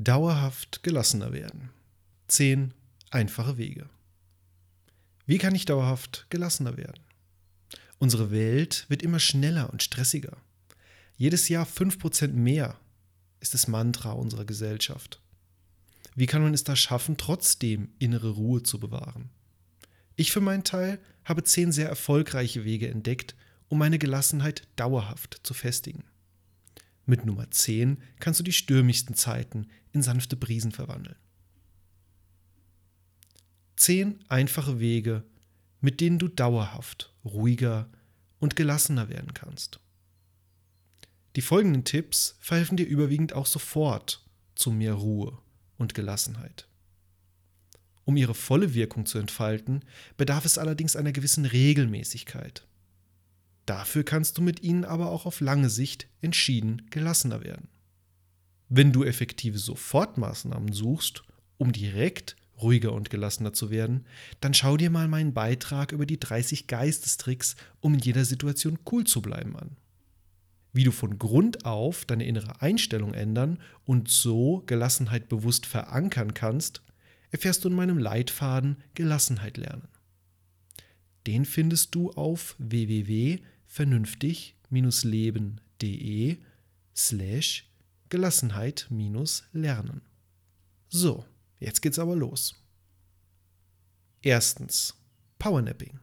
Dauerhaft gelassener werden. 10 einfache Wege. Wie kann ich dauerhaft gelassener werden? Unsere Welt wird immer schneller und stressiger. Jedes Jahr 5% mehr ist das Mantra unserer Gesellschaft. Wie kann man es da schaffen, trotzdem innere Ruhe zu bewahren? Ich für meinen Teil habe zehn sehr erfolgreiche Wege entdeckt, um meine Gelassenheit dauerhaft zu festigen. Mit Nummer 10 kannst du die stürmischsten Zeiten in sanfte Brisen verwandeln. Zehn einfache Wege, mit denen du dauerhaft ruhiger und gelassener werden kannst. Die folgenden Tipps verhelfen dir überwiegend auch sofort zu mehr Ruhe und Gelassenheit. Um ihre volle Wirkung zu entfalten, bedarf es allerdings einer gewissen Regelmäßigkeit. Dafür kannst du mit ihnen aber auch auf lange Sicht entschieden gelassener werden. Wenn du effektive Sofortmaßnahmen suchst, um direkt ruhiger und gelassener zu werden, dann schau dir mal meinen Beitrag über die 30 Geistestricks, um in jeder Situation cool zu bleiben an. Wie du von Grund auf deine innere Einstellung ändern und so Gelassenheit bewusst verankern kannst, erfährst du in meinem Leitfaden Gelassenheit lernen. Den findest du auf www.vernünftig-leben.de slash Gelassenheit-lernen. So, Jetzt geht's aber los. Erstens, Powernapping.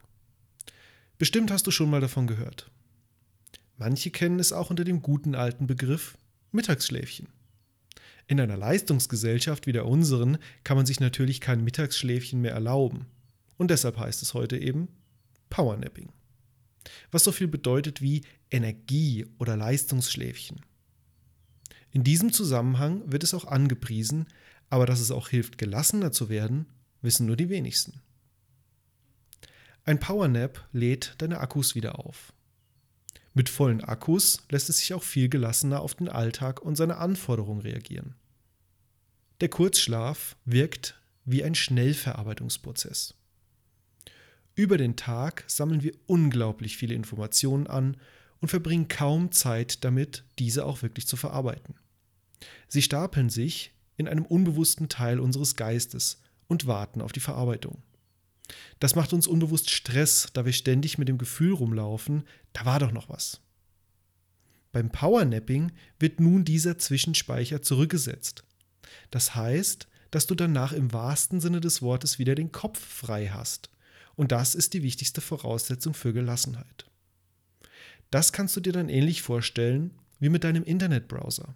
Bestimmt hast du schon mal davon gehört. Manche kennen es auch unter dem guten alten Begriff Mittagsschläfchen. In einer Leistungsgesellschaft wie der unseren kann man sich natürlich kein Mittagsschläfchen mehr erlauben. Und deshalb heißt es heute eben Powernapping. Was so viel bedeutet wie Energie- oder Leistungsschläfchen. In diesem Zusammenhang wird es auch angepriesen, aber dass es auch hilft, gelassener zu werden, wissen nur die wenigsten. Ein Powernap lädt deine Akkus wieder auf. Mit vollen Akkus lässt es sich auch viel gelassener auf den Alltag und seine Anforderungen reagieren. Der Kurzschlaf wirkt wie ein Schnellverarbeitungsprozess. Über den Tag sammeln wir unglaublich viele Informationen an und verbringen kaum Zeit damit, diese auch wirklich zu verarbeiten. Sie stapeln sich in einem unbewussten Teil unseres Geistes und warten auf die Verarbeitung. Das macht uns unbewusst Stress, da wir ständig mit dem Gefühl rumlaufen, da war doch noch was. Beim Powernapping wird nun dieser Zwischenspeicher zurückgesetzt. Das heißt, dass du danach im wahrsten Sinne des Wortes wieder den Kopf frei hast. Und das ist die wichtigste Voraussetzung für Gelassenheit. Das kannst du dir dann ähnlich vorstellen wie mit deinem Internetbrowser.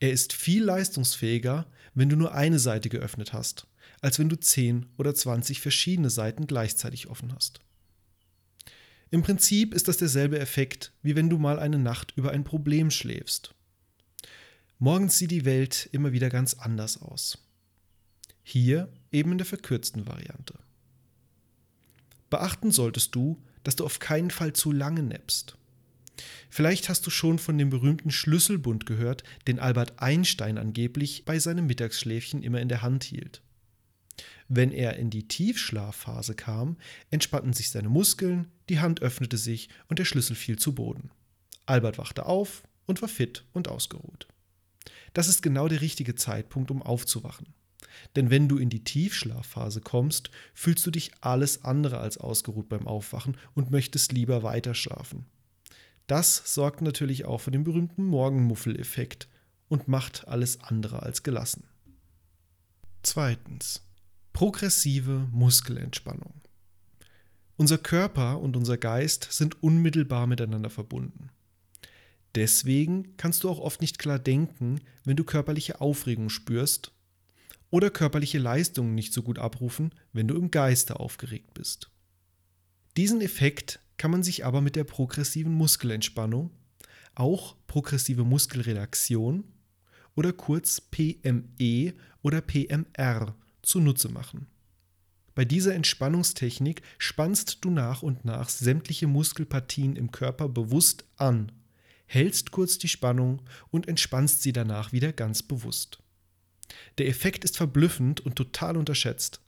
Er ist viel leistungsfähiger, wenn du nur eine Seite geöffnet hast, als wenn du 10 oder 20 verschiedene Seiten gleichzeitig offen hast. Im Prinzip ist das derselbe Effekt, wie wenn du mal eine Nacht über ein Problem schläfst. Morgens sieht die Welt immer wieder ganz anders aus. Hier eben in der verkürzten Variante. Beachten solltest du, dass du auf keinen Fall zu lange nappst. Vielleicht hast du schon von dem berühmten Schlüsselbund gehört, den Albert Einstein angeblich bei seinem Mittagsschläfchen immer in der Hand hielt. Wenn er in die Tiefschlafphase kam, entspannten sich seine Muskeln, die Hand öffnete sich und der Schlüssel fiel zu Boden. Albert wachte auf und war fit und ausgeruht. Das ist genau der richtige Zeitpunkt, um aufzuwachen. Denn wenn du in die Tiefschlafphase kommst, fühlst du dich alles andere als ausgeruht beim Aufwachen und möchtest lieber weiter schlafen. Das sorgt natürlich auch für den berühmten Morgenmuffel-Effekt und macht alles andere als gelassen. Zweitens. Progressive Muskelentspannung. Unser Körper und unser Geist sind unmittelbar miteinander verbunden. Deswegen kannst du auch oft nicht klar denken, wenn du körperliche Aufregung spürst oder körperliche Leistungen nicht so gut abrufen, wenn du im Geiste aufgeregt bist. Diesen Effekt kann man sich aber mit der progressiven Muskelentspannung, auch progressive Muskelrelaxion oder kurz PME oder PMR zunutze machen. Bei dieser Entspannungstechnik spannst du nach und nach sämtliche Muskelpartien im Körper bewusst an, hältst kurz die Spannung und entspannst sie danach wieder ganz bewusst. Der Effekt ist verblüffend und total unterschätzt.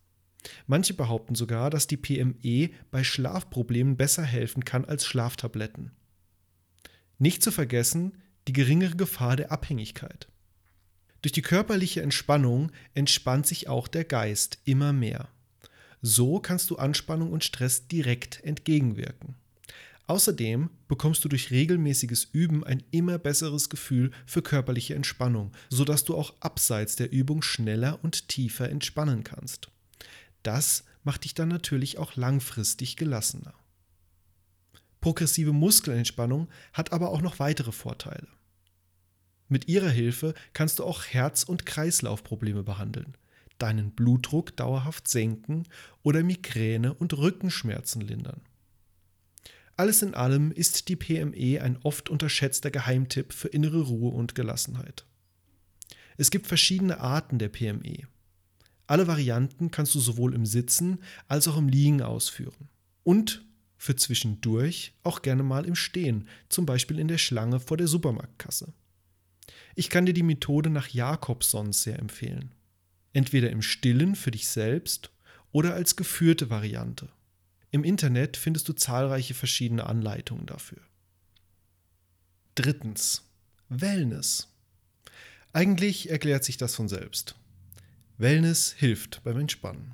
Manche behaupten sogar, dass die PME bei Schlafproblemen besser helfen kann als Schlaftabletten. Nicht zu vergessen die geringere Gefahr der Abhängigkeit. Durch die körperliche Entspannung entspannt sich auch der Geist immer mehr. So kannst du Anspannung und Stress direkt entgegenwirken. Außerdem bekommst du durch regelmäßiges Üben ein immer besseres Gefühl für körperliche Entspannung, sodass du auch abseits der Übung schneller und tiefer entspannen kannst. Das macht dich dann natürlich auch langfristig gelassener. Progressive Muskelentspannung hat aber auch noch weitere Vorteile. Mit ihrer Hilfe kannst du auch Herz- und Kreislaufprobleme behandeln, deinen Blutdruck dauerhaft senken oder Migräne und Rückenschmerzen lindern. Alles in allem ist die PME ein oft unterschätzter Geheimtipp für innere Ruhe und Gelassenheit. Es gibt verschiedene Arten der PME. Alle Varianten kannst du sowohl im Sitzen als auch im Liegen ausführen. Und für zwischendurch auch gerne mal im Stehen, zum Beispiel in der Schlange vor der Supermarktkasse. Ich kann dir die Methode nach Jakobson sehr empfehlen. Entweder im Stillen für dich selbst oder als geführte Variante. Im Internet findest du zahlreiche verschiedene Anleitungen dafür. Drittens. Wellness. Eigentlich erklärt sich das von selbst. Wellness hilft beim Entspannen.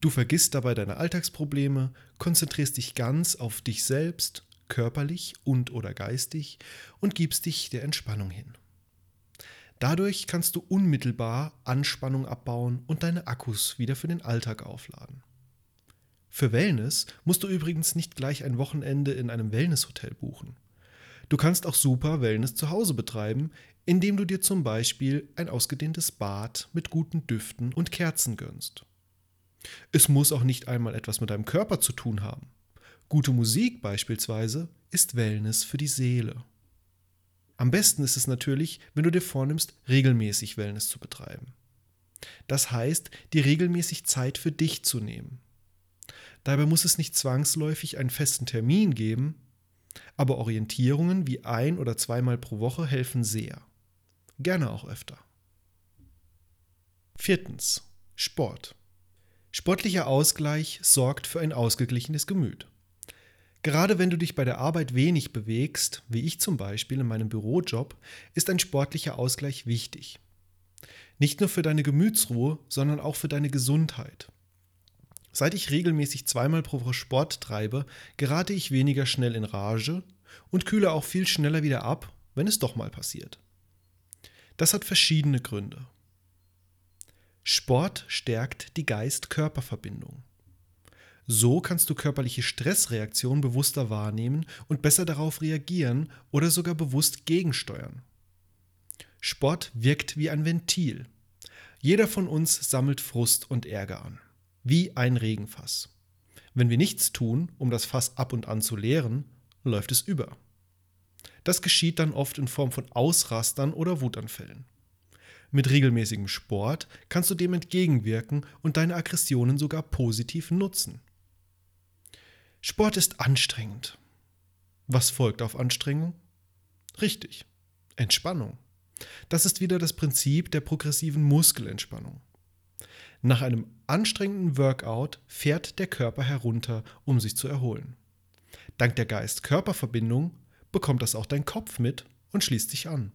Du vergisst dabei deine Alltagsprobleme, konzentrierst dich ganz auf dich selbst, körperlich und oder geistig und gibst dich der Entspannung hin. Dadurch kannst du unmittelbar Anspannung abbauen und deine Akkus wieder für den Alltag aufladen. Für Wellness musst du übrigens nicht gleich ein Wochenende in einem Wellnesshotel buchen. Du kannst auch super Wellness zu Hause betreiben, indem du dir zum Beispiel ein ausgedehntes Bad mit guten Düften und Kerzen gönnst. Es muss auch nicht einmal etwas mit deinem Körper zu tun haben. Gute Musik beispielsweise ist Wellness für die Seele. Am besten ist es natürlich, wenn du dir vornimmst, regelmäßig Wellness zu betreiben. Das heißt, dir regelmäßig Zeit für dich zu nehmen. Dabei muss es nicht zwangsläufig einen festen Termin geben, aber Orientierungen wie ein oder zweimal pro Woche helfen sehr. Gerne auch öfter. Viertens. Sport. Sportlicher Ausgleich sorgt für ein ausgeglichenes Gemüt. Gerade wenn du dich bei der Arbeit wenig bewegst, wie ich zum Beispiel in meinem Bürojob, ist ein sportlicher Ausgleich wichtig. Nicht nur für deine Gemütsruhe, sondern auch für deine Gesundheit. Seit ich regelmäßig zweimal pro Woche Sport treibe, gerate ich weniger schnell in Rage und kühle auch viel schneller wieder ab, wenn es doch mal passiert. Das hat verschiedene Gründe. Sport stärkt die Geist-Körper-Verbindung. So kannst du körperliche Stressreaktionen bewusster wahrnehmen und besser darauf reagieren oder sogar bewusst gegensteuern. Sport wirkt wie ein Ventil. Jeder von uns sammelt Frust und Ärger an wie ein Regenfass. Wenn wir nichts tun, um das Fass ab und an zu leeren, läuft es über. Das geschieht dann oft in Form von Ausrastern oder Wutanfällen. Mit regelmäßigem Sport kannst du dem entgegenwirken und deine Aggressionen sogar positiv nutzen. Sport ist anstrengend. Was folgt auf Anstrengung? Richtig, Entspannung. Das ist wieder das Prinzip der progressiven Muskelentspannung. Nach einem anstrengenden Workout fährt der Körper herunter, um sich zu erholen. Dank der Geist-Körper-Verbindung bekommt das auch dein Kopf mit und schließt sich an.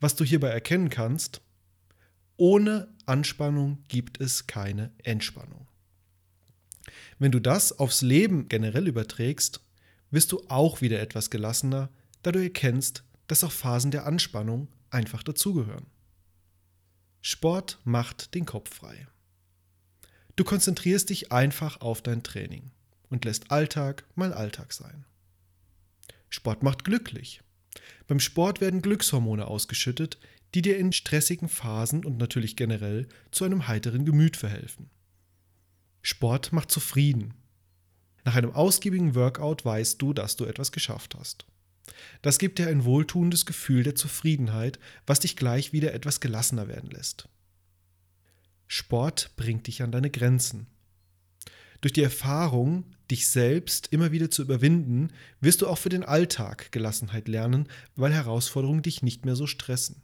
Was du hierbei erkennen kannst, ohne Anspannung gibt es keine Entspannung. Wenn du das aufs Leben generell überträgst, wirst du auch wieder etwas gelassener, da du erkennst, dass auch Phasen der Anspannung einfach dazugehören. Sport macht den Kopf frei. Du konzentrierst dich einfach auf dein Training und lässt Alltag mal Alltag sein. Sport macht glücklich. Beim Sport werden Glückshormone ausgeschüttet, die dir in stressigen Phasen und natürlich generell zu einem heiteren Gemüt verhelfen. Sport macht zufrieden. Nach einem ausgiebigen Workout weißt du, dass du etwas geschafft hast. Das gibt dir ein wohltuendes Gefühl der Zufriedenheit, was dich gleich wieder etwas gelassener werden lässt. Sport bringt dich an deine Grenzen. Durch die Erfahrung, dich selbst immer wieder zu überwinden, wirst du auch für den Alltag Gelassenheit lernen, weil Herausforderungen dich nicht mehr so stressen.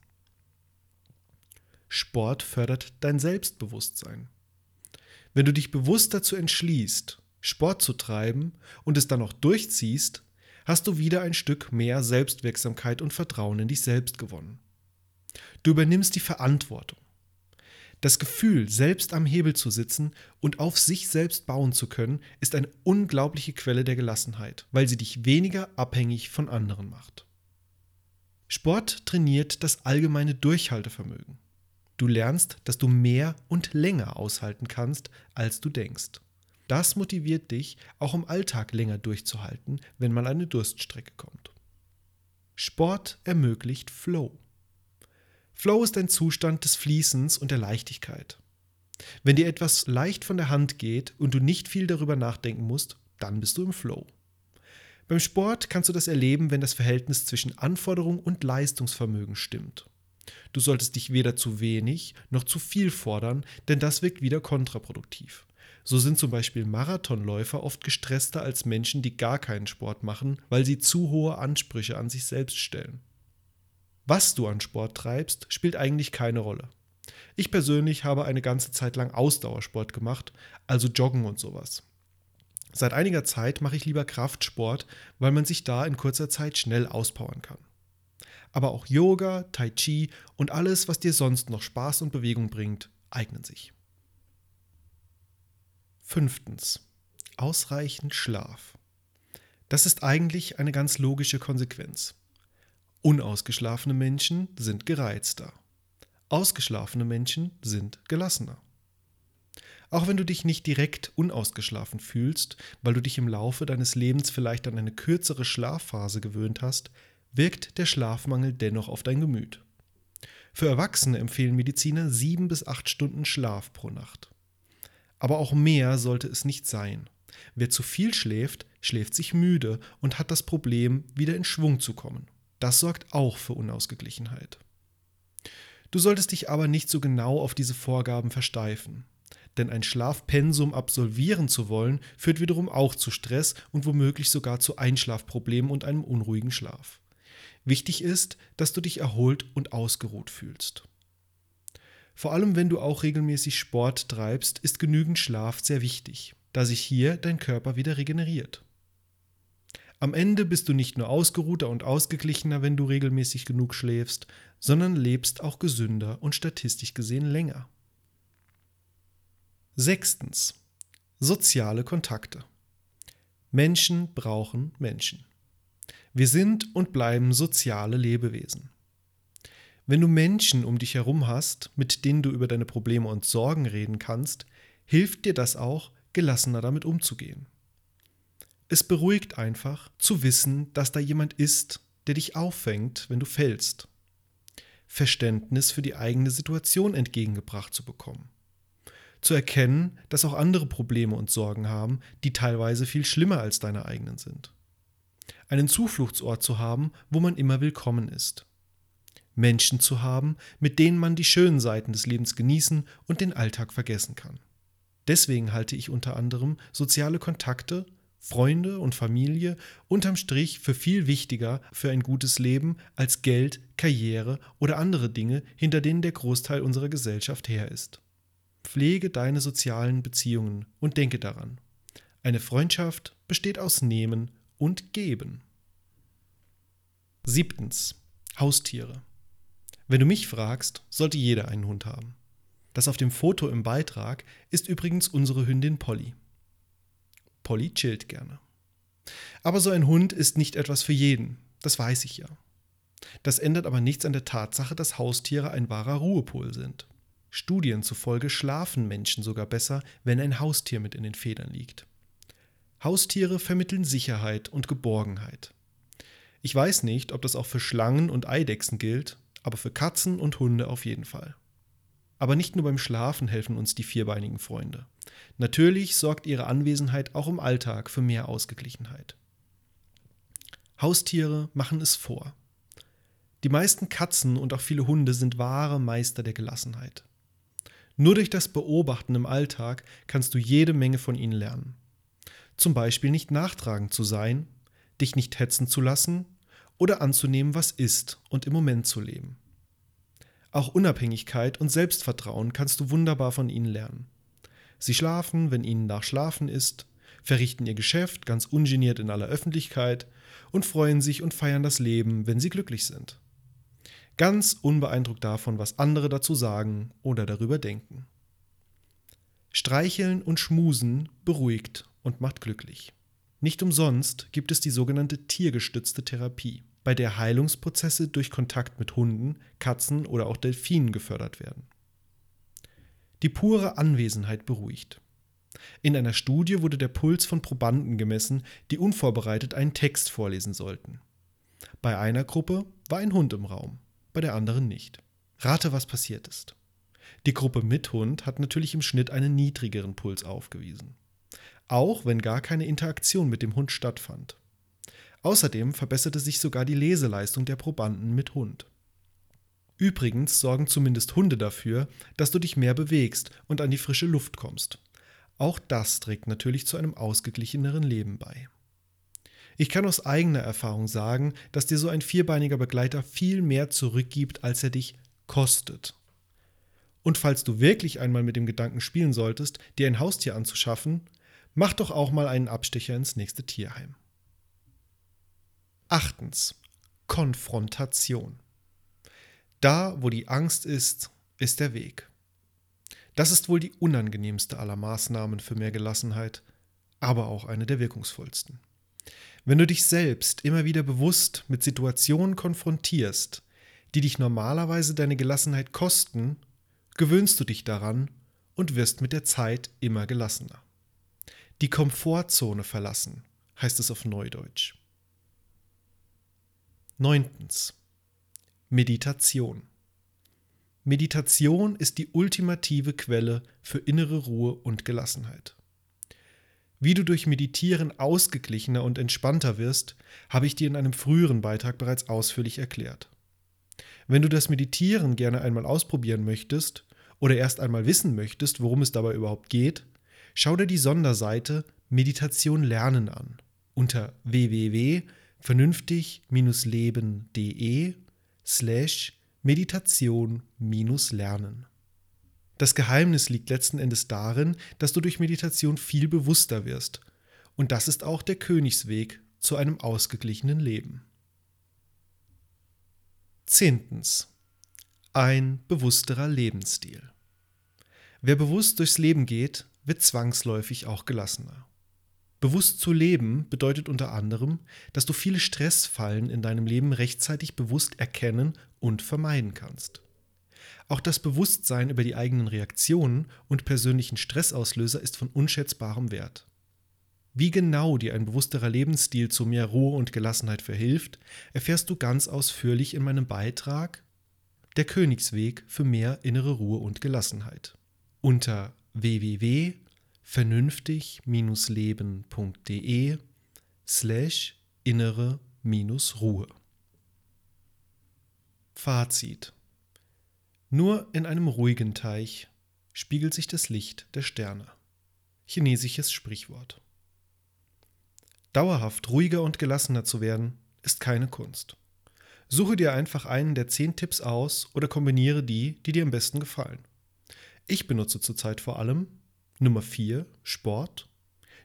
Sport fördert dein Selbstbewusstsein. Wenn du dich bewusst dazu entschließt, Sport zu treiben und es dann auch durchziehst, hast du wieder ein Stück mehr Selbstwirksamkeit und Vertrauen in dich selbst gewonnen. Du übernimmst die Verantwortung. Das Gefühl, selbst am Hebel zu sitzen und auf sich selbst bauen zu können, ist eine unglaubliche Quelle der Gelassenheit, weil sie dich weniger abhängig von anderen macht. Sport trainiert das allgemeine Durchhaltevermögen. Du lernst, dass du mehr und länger aushalten kannst, als du denkst. Das motiviert dich, auch im Alltag länger durchzuhalten, wenn mal eine Durststrecke kommt. Sport ermöglicht Flow. Flow ist ein Zustand des Fließens und der Leichtigkeit. Wenn dir etwas leicht von der Hand geht und du nicht viel darüber nachdenken musst, dann bist du im Flow. Beim Sport kannst du das erleben, wenn das Verhältnis zwischen Anforderung und Leistungsvermögen stimmt. Du solltest dich weder zu wenig noch zu viel fordern, denn das wirkt wieder kontraproduktiv. So sind zum Beispiel Marathonläufer oft gestresster als Menschen, die gar keinen Sport machen, weil sie zu hohe Ansprüche an sich selbst stellen. Was du an Sport treibst, spielt eigentlich keine Rolle. Ich persönlich habe eine ganze Zeit lang Ausdauersport gemacht, also Joggen und sowas. Seit einiger Zeit mache ich lieber Kraftsport, weil man sich da in kurzer Zeit schnell auspowern kann. Aber auch Yoga, Tai Chi und alles, was dir sonst noch Spaß und Bewegung bringt, eignen sich. Fünftens. Ausreichend Schlaf. Das ist eigentlich eine ganz logische Konsequenz. Unausgeschlafene Menschen sind gereizter. Ausgeschlafene Menschen sind gelassener. Auch wenn du dich nicht direkt unausgeschlafen fühlst, weil du dich im Laufe deines Lebens vielleicht an eine kürzere Schlafphase gewöhnt hast, wirkt der Schlafmangel dennoch auf dein Gemüt. Für Erwachsene empfehlen Mediziner sieben bis acht Stunden Schlaf pro Nacht. Aber auch mehr sollte es nicht sein. Wer zu viel schläft, schläft sich müde und hat das Problem, wieder in Schwung zu kommen. Das sorgt auch für Unausgeglichenheit. Du solltest dich aber nicht so genau auf diese Vorgaben versteifen. Denn ein Schlafpensum absolvieren zu wollen, führt wiederum auch zu Stress und womöglich sogar zu Einschlafproblemen und einem unruhigen Schlaf. Wichtig ist, dass du dich erholt und ausgeruht fühlst. Vor allem wenn du auch regelmäßig Sport treibst, ist genügend Schlaf sehr wichtig, da sich hier dein Körper wieder regeneriert. Am Ende bist du nicht nur ausgeruhter und ausgeglichener, wenn du regelmäßig genug schläfst, sondern lebst auch gesünder und statistisch gesehen länger. Sechstens. Soziale Kontakte. Menschen brauchen Menschen. Wir sind und bleiben soziale Lebewesen. Wenn du Menschen um dich herum hast, mit denen du über deine Probleme und Sorgen reden kannst, hilft dir das auch, gelassener damit umzugehen. Es beruhigt einfach zu wissen, dass da jemand ist, der dich auffängt, wenn du fällst. Verständnis für die eigene Situation entgegengebracht zu bekommen. Zu erkennen, dass auch andere Probleme und Sorgen haben, die teilweise viel schlimmer als deine eigenen sind. Einen Zufluchtsort zu haben, wo man immer willkommen ist. Menschen zu haben, mit denen man die schönen Seiten des Lebens genießen und den Alltag vergessen kann. Deswegen halte ich unter anderem soziale Kontakte Freunde und Familie unterm Strich für viel wichtiger für ein gutes Leben als Geld, Karriere oder andere Dinge, hinter denen der Großteil unserer Gesellschaft her ist. Pflege deine sozialen Beziehungen und denke daran. Eine Freundschaft besteht aus Nehmen und Geben. Siebtens. Haustiere. Wenn du mich fragst, sollte jeder einen Hund haben. Das auf dem Foto im Beitrag ist übrigens unsere Hündin Polly. Polly chillt gerne. Aber so ein Hund ist nicht etwas für jeden, das weiß ich ja. Das ändert aber nichts an der Tatsache, dass Haustiere ein wahrer Ruhepol sind. Studien zufolge schlafen Menschen sogar besser, wenn ein Haustier mit in den Federn liegt. Haustiere vermitteln Sicherheit und Geborgenheit. Ich weiß nicht, ob das auch für Schlangen und Eidechsen gilt, aber für Katzen und Hunde auf jeden Fall. Aber nicht nur beim Schlafen helfen uns die vierbeinigen Freunde. Natürlich sorgt ihre Anwesenheit auch im Alltag für mehr Ausgeglichenheit. Haustiere machen es vor. Die meisten Katzen und auch viele Hunde sind wahre Meister der Gelassenheit. Nur durch das Beobachten im Alltag kannst du jede Menge von ihnen lernen. Zum Beispiel nicht nachtragend zu sein, dich nicht hetzen zu lassen oder anzunehmen, was ist und im Moment zu leben. Auch Unabhängigkeit und Selbstvertrauen kannst du wunderbar von ihnen lernen. Sie schlafen, wenn ihnen nach Schlafen ist, verrichten ihr Geschäft ganz ungeniert in aller Öffentlichkeit und freuen sich und feiern das Leben, wenn sie glücklich sind. ganz unbeeindruckt davon, was andere dazu sagen oder darüber denken. Streicheln und Schmusen beruhigt und macht glücklich. Nicht umsonst gibt es die sogenannte tiergestützte Therapie, bei der Heilungsprozesse durch Kontakt mit Hunden, Katzen oder auch Delfinen gefördert werden. Die pure Anwesenheit beruhigt. In einer Studie wurde der Puls von Probanden gemessen, die unvorbereitet einen Text vorlesen sollten. Bei einer Gruppe war ein Hund im Raum, bei der anderen nicht. Rate, was passiert ist. Die Gruppe mit Hund hat natürlich im Schnitt einen niedrigeren Puls aufgewiesen. Auch wenn gar keine Interaktion mit dem Hund stattfand. Außerdem verbesserte sich sogar die Leseleistung der Probanden mit Hund. Übrigens sorgen zumindest Hunde dafür, dass du dich mehr bewegst und an die frische Luft kommst. Auch das trägt natürlich zu einem ausgeglicheneren Leben bei. Ich kann aus eigener Erfahrung sagen, dass dir so ein vierbeiniger Begleiter viel mehr zurückgibt, als er dich kostet. Und falls du wirklich einmal mit dem Gedanken spielen solltest, dir ein Haustier anzuschaffen, mach doch auch mal einen Abstecher ins nächste Tierheim. Achtens. Konfrontation. Da, wo die Angst ist, ist der Weg. Das ist wohl die unangenehmste aller Maßnahmen für mehr Gelassenheit, aber auch eine der wirkungsvollsten. Wenn du dich selbst immer wieder bewusst mit Situationen konfrontierst, die dich normalerweise deine Gelassenheit kosten, gewöhnst du dich daran und wirst mit der Zeit immer gelassener. Die Komfortzone verlassen, heißt es auf Neudeutsch. Neuntens. Meditation. Meditation ist die ultimative Quelle für innere Ruhe und Gelassenheit. Wie du durch Meditieren ausgeglichener und entspannter wirst, habe ich dir in einem früheren Beitrag bereits ausführlich erklärt. Wenn du das Meditieren gerne einmal ausprobieren möchtest oder erst einmal wissen möchtest, worum es dabei überhaupt geht, schau dir die Sonderseite Meditation lernen an unter www.vernünftig-leben.de slash Meditation-Lernen. Das Geheimnis liegt letzten Endes darin, dass du durch Meditation viel bewusster wirst. Und das ist auch der Königsweg zu einem ausgeglichenen Leben. Zehntens. Ein bewussterer Lebensstil. Wer bewusst durchs Leben geht, wird zwangsläufig auch gelassener. Bewusst zu leben bedeutet unter anderem, dass du viele Stressfallen in deinem Leben rechtzeitig bewusst erkennen und vermeiden kannst. Auch das Bewusstsein über die eigenen Reaktionen und persönlichen Stressauslöser ist von unschätzbarem Wert. Wie genau dir ein bewussterer Lebensstil zu mehr Ruhe und Gelassenheit verhilft, erfährst du ganz ausführlich in meinem Beitrag Der Königsweg für mehr innere Ruhe und Gelassenheit unter www vernünftig-leben.de slash innere-ruhe. Fazit. Nur in einem ruhigen Teich spiegelt sich das Licht der Sterne. Chinesisches Sprichwort. Dauerhaft ruhiger und gelassener zu werden, ist keine Kunst. Suche dir einfach einen der zehn Tipps aus oder kombiniere die, die dir am besten gefallen. Ich benutze zurzeit vor allem Nummer 4 Sport,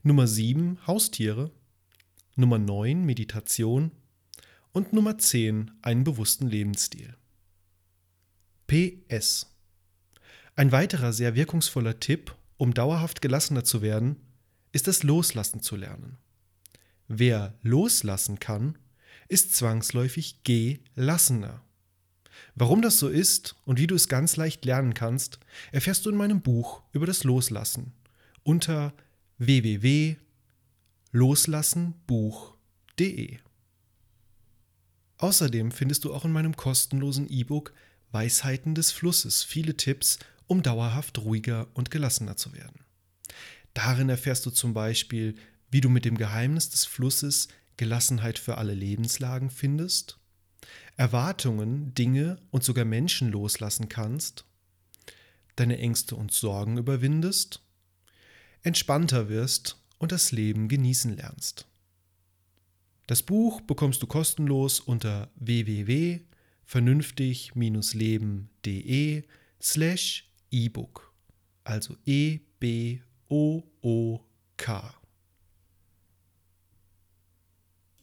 Nummer 7 Haustiere, Nummer 9 Meditation und Nummer 10 einen bewussten Lebensstil. PS. Ein weiterer sehr wirkungsvoller Tipp, um dauerhaft gelassener zu werden, ist das Loslassen zu lernen. Wer loslassen kann, ist zwangsläufig gelassener. Warum das so ist und wie du es ganz leicht lernen kannst, erfährst du in meinem Buch über das Loslassen unter www.loslassenbuch.de. Außerdem findest du auch in meinem kostenlosen E-Book Weisheiten des Flusses viele Tipps, um dauerhaft ruhiger und gelassener zu werden. Darin erfährst du zum Beispiel, wie du mit dem Geheimnis des Flusses Gelassenheit für alle Lebenslagen findest Erwartungen, Dinge und sogar Menschen loslassen kannst, deine Ängste und Sorgen überwindest, entspannter wirst und das Leben genießen lernst. Das Buch bekommst du kostenlos unter www.vernünftig-leben.de slash ebook, also E-B-O-O-K.